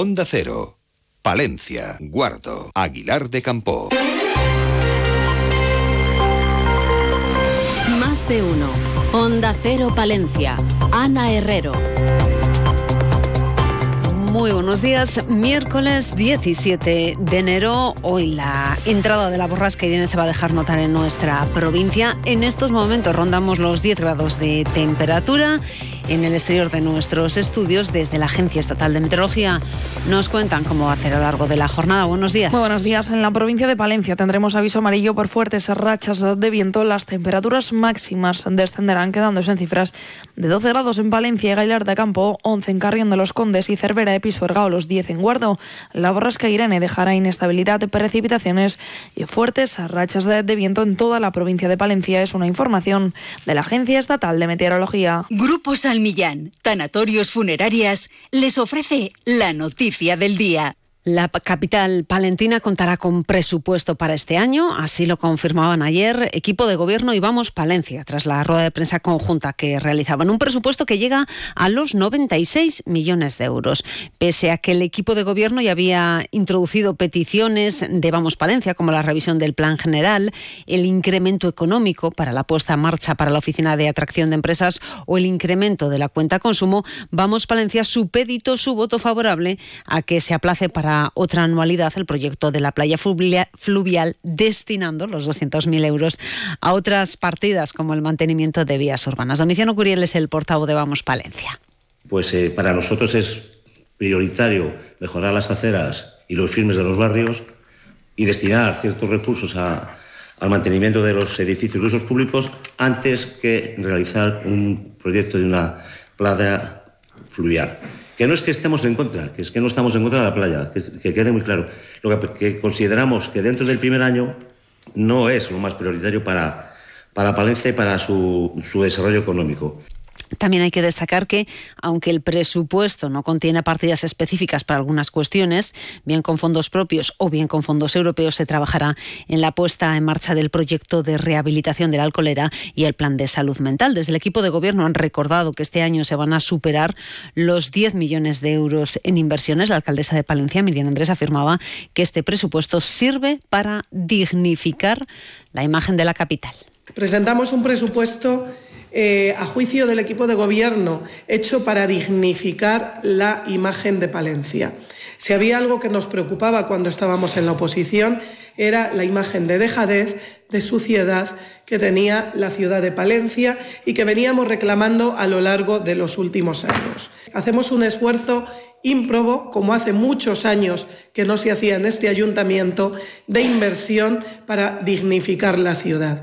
Onda Cero, Palencia, Guardo, Aguilar de Campo. Más de uno. Onda Cero Palencia. Ana Herrero. Muy buenos días. Miércoles 17 de enero. Hoy la entrada de la borrasca viene se va a dejar notar en nuestra provincia. En estos momentos rondamos los 10 grados de temperatura en el exterior de nuestros estudios desde la Agencia Estatal de Meteorología. Nos cuentan cómo va a hacer a lo largo de la jornada. Buenos días. Muy buenos días. En la provincia de Palencia tendremos aviso amarillo por fuertes rachas de viento. Las temperaturas máximas descenderán quedándose en cifras de 12 grados en Palencia y Gailar de Campo, 11 en Carrión de los Condes y Cervera de Pisuerga los 10 en Guardo. La borrasca Irene dejará inestabilidad precipitaciones y fuertes rachas de, de viento en toda la provincia de Palencia. Es una información de la Agencia Estatal de Meteorología. Grupo Millán, Tanatorios Funerarias, les ofrece la noticia del día. La capital palentina contará con presupuesto para este año, así lo confirmaban ayer equipo de gobierno y Vamos Palencia, tras la rueda de prensa conjunta que realizaban. Un presupuesto que llega a los 96 millones de euros. Pese a que el equipo de gobierno ya había introducido peticiones de Vamos Palencia, como la revisión del plan general, el incremento económico para la puesta en marcha para la oficina de atracción de empresas o el incremento de la cuenta consumo, Vamos Palencia supeditó su voto favorable a que se aplace para otra anualidad el proyecto de la playa fluvial, destinando los 200.000 euros a otras partidas como el mantenimiento de vías urbanas. Domiciano Curiel es el portavoz de Vamos Palencia. Pues eh, para nosotros es prioritario mejorar las aceras y los firmes de los barrios y destinar ciertos recursos al mantenimiento de los edificios de usos públicos antes que realizar un proyecto de una playa fluvial. Que no es que estemos en contra, que es que no estamos en contra de la playa, que, quede muy claro. Lo que, consideramos que dentro del primer año no es lo más prioritario para, para Palencia y para su, su desarrollo económico. También hay que destacar que, aunque el presupuesto no contiene partidas específicas para algunas cuestiones, bien con fondos propios o bien con fondos europeos, se trabajará en la puesta en marcha del proyecto de rehabilitación de la alcoholera y el plan de salud mental. Desde el equipo de gobierno han recordado que este año se van a superar los 10 millones de euros en inversiones. La alcaldesa de Palencia, Miriam Andrés, afirmaba que este presupuesto sirve para dignificar la imagen de la capital. Presentamos un presupuesto eh, a juicio del equipo de gobierno, hecho para dignificar la imagen de Palencia. Si había algo que nos preocupaba cuando estábamos en la oposición, era la imagen de dejadez, de suciedad que tenía la ciudad de Palencia y que veníamos reclamando a lo largo de los últimos años. Hacemos un esfuerzo ímprobo, como hace muchos años que no se hacía en este ayuntamiento, de inversión para dignificar la ciudad.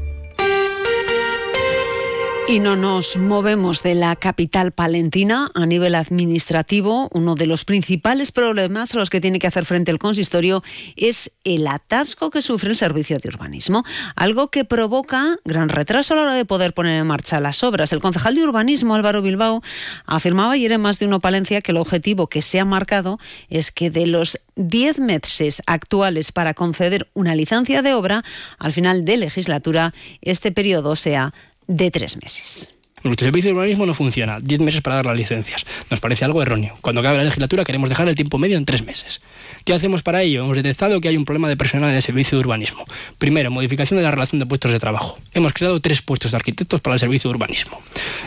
Y no nos movemos de la capital palentina a nivel administrativo. Uno de los principales problemas a los que tiene que hacer frente el consistorio es el atasco que sufre el servicio de urbanismo, algo que provoca gran retraso a la hora de poder poner en marcha las obras. El concejal de urbanismo, Álvaro Bilbao, afirmaba ayer en más de uno Palencia que el objetivo que se ha marcado es que de los 10 meses actuales para conceder una licencia de obra, al final de legislatura, este periodo sea de tres meses. Nuestro servicio de urbanismo no funciona. Diez meses para dar las licencias. Nos parece algo erróneo. Cuando acabe la legislatura queremos dejar el tiempo medio en tres meses. ¿Qué hacemos para ello? Hemos detectado que hay un problema de personal en el servicio de urbanismo. Primero, modificación de la relación de puestos de trabajo. Hemos creado tres puestos de arquitectos para el servicio de urbanismo.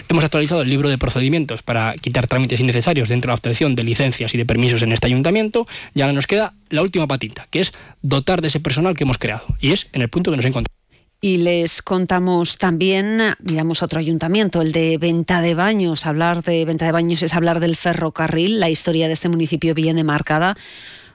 Hemos actualizado el libro de procedimientos para quitar trámites innecesarios dentro de la obtención de licencias y de permisos en este ayuntamiento. Y ahora nos queda la última patita, que es dotar de ese personal que hemos creado. Y es en el punto que nos encontramos. Y les contamos también, miramos otro ayuntamiento, el de Venta de Baños. Hablar de Venta de Baños es hablar del ferrocarril. La historia de este municipio viene marcada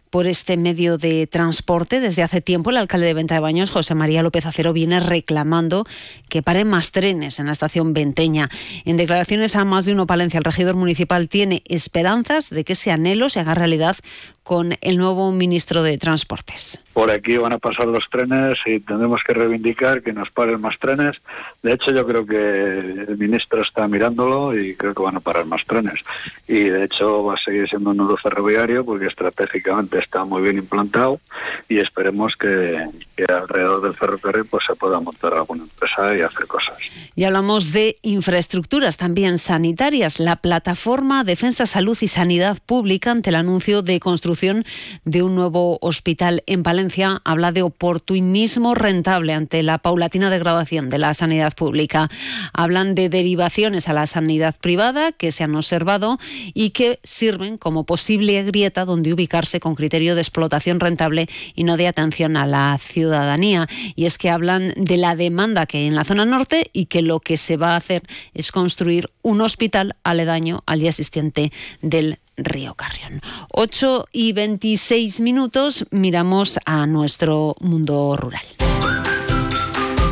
por este medio de transporte. Desde hace tiempo el alcalde de Venta de Baños, José María López Acero, viene reclamando que paren más trenes en la estación Venteña. En declaraciones a más de uno Palencia, el regidor municipal tiene esperanzas de que ese anhelo se haga realidad con el nuevo ministro de Transportes. Por aquí van a pasar los trenes y tendremos que reivindicar que nos paren más trenes. De hecho, yo creo que el ministro está mirándolo y creo que van a parar más trenes. Y de hecho va a seguir siendo un nudo ferroviario porque estratégicamente está muy bien implantado y esperemos que, alrededor del ferrocarril pues se pueda montar alguna empresa y hacer cosas. Y hablamos de infraestructuras también sanitarias. La plataforma Defensa Salud y Sanidad Pública ante el anuncio de construcción de un nuevo hospital en Palencia habla de oportunismo rentable ante la paulatina degradación de la sanidad pública. Hablan de derivaciones a la sanidad privada que se han observado y que sirven como posible grieta donde ubicarse con criterio de explotación rentable y no de atención a la ciudadanía. Y es que hablan de la demanda que hay en la zona norte y que lo que se va a hacer es construir un hospital aledaño al ya existente del Río Carrión. 8 y 26 minutos, miramos a nuestro mundo rural.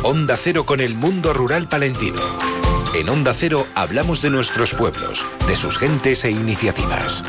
Onda Cero con el mundo rural palentino. En Onda Cero hablamos de nuestros pueblos, de sus gentes e iniciativas.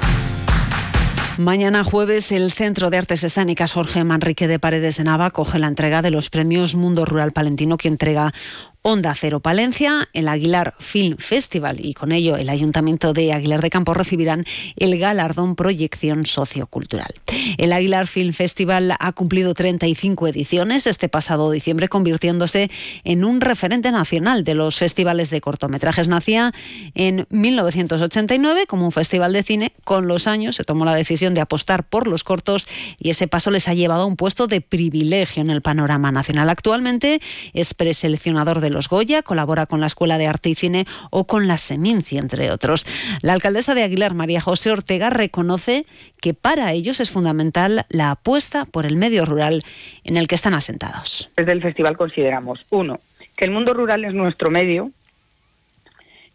Mañana jueves el Centro de Artes Escénicas Jorge Manrique de Paredes de Nava coge la entrega de los premios Mundo Rural Palentino que entrega Onda Cero Palencia, el Aguilar Film Festival y con ello el Ayuntamiento de Aguilar de Campo recibirán el galardón Proyección Sociocultural. El Aguilar Film Festival ha cumplido 35 ediciones este pasado diciembre, convirtiéndose en un referente nacional de los festivales de cortometrajes. Nacía en 1989 como un festival de cine. Con los años se tomó la decisión de apostar por los cortos y ese paso les ha llevado a un puesto de privilegio en el panorama nacional. Actualmente es preseleccionador de los Goya, colabora con la Escuela de Arte y Cine o con la Seminci, entre otros. La alcaldesa de Aguilar, María José Ortega, reconoce que para ellos es fundamental la apuesta por el medio rural en el que están asentados. Desde el festival consideramos, uno, que el mundo rural es nuestro medio,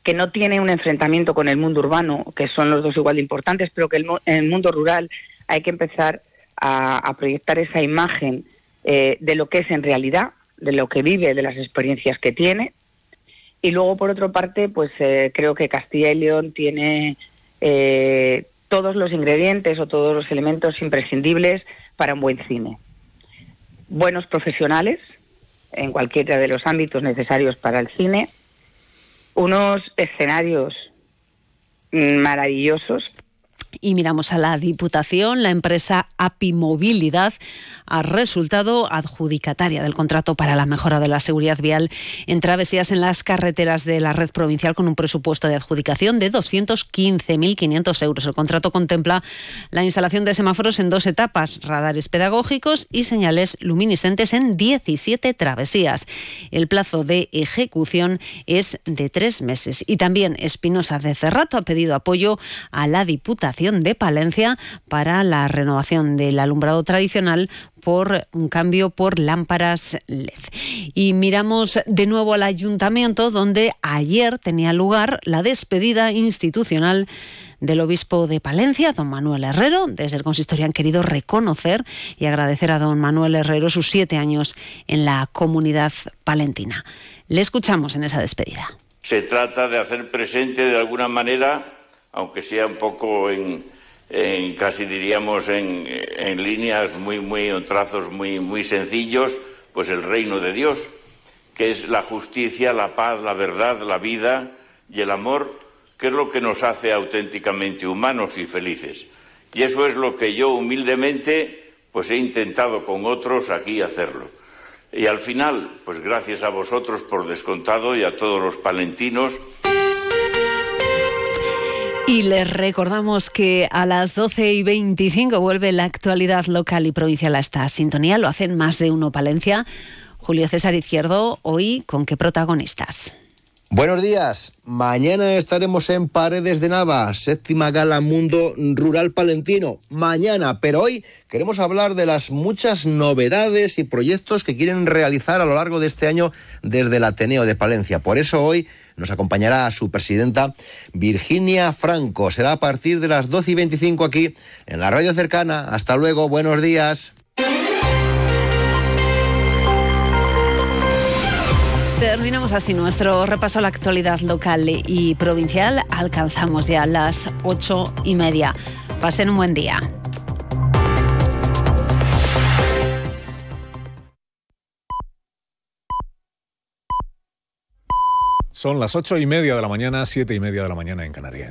que no tiene un enfrentamiento con el mundo urbano, que son los dos igual de importantes, pero que en el mundo rural hay que empezar a, proyectar esa imagen eh, de lo que es en realidad de lo que vive, de las experiencias que tiene. Y luego, por otra parte, pues eh, creo que Castilla y León tiene eh, todos los ingredientes o todos los elementos imprescindibles para un buen cine. Buenos profesionales en cualquiera de los ámbitos necesarios para el cine, unos escenarios maravillosos y miramos a la Diputación, la empresa API Movilidad ha resultado adjudicataria del contrato para la mejora de la seguridad vial en travesías en las carreteras de la red provincial con un presupuesto de adjudicación de 215.500 euros. El contrato contempla la instalación de semáforos en dos etapas, radares pedagógicos y señales luminiscentes en 17 travesías. El plazo de ejecución es de tres meses. Y también Espinosa de Cerrato ha pedido apoyo a la Diputación de Palencia para la renovación del alumbrado tradicional por un cambio por lámparas LED. Y miramos de nuevo al ayuntamiento donde ayer tenía lugar la despedida institucional del obispo de Palencia, don Manuel Herrero. Desde el consistorio han querido reconocer y agradecer a don Manuel Herrero sus siete años en la comunidad palentina. Le escuchamos en esa despedida. Se trata de hacer presente de alguna manera aunque sea un poco en, casi diríamos en, líneas muy, muy, trazos muy, muy sencillos, pues el reino de Dios, que es la justicia, la paz, la verdad, la vida y el amor, que es lo que nos hace auténticamente humanos y felices. Y eso es lo que yo humildemente pues he intentado con otros aquí hacerlo. Y al final, pues gracias a vosotros por descontado y a todos los palentinos, y les recordamos que a las 12 y 25 vuelve la actualidad local y provincial a esta sintonía. Lo hacen más de uno Palencia. Julio César Izquierdo, hoy con qué protagonistas. Buenos días. Mañana estaremos en Paredes de Nava, séptima gala Mundo Rural Palentino. Mañana, pero hoy queremos hablar de las muchas novedades y proyectos que quieren realizar a lo largo de este año desde el Ateneo de Palencia. Por eso hoy nos acompañará su presidenta Virginia Franco. Será a partir de las 12 y 25 aquí en la radio cercana. Hasta luego, buenos días. Terminamos así nuestro repaso a la actualidad local y provincial. Alcanzamos ya las ocho y media. Pasen un buen día. Son las ocho y media de la mañana, siete y media de la mañana en Canarias.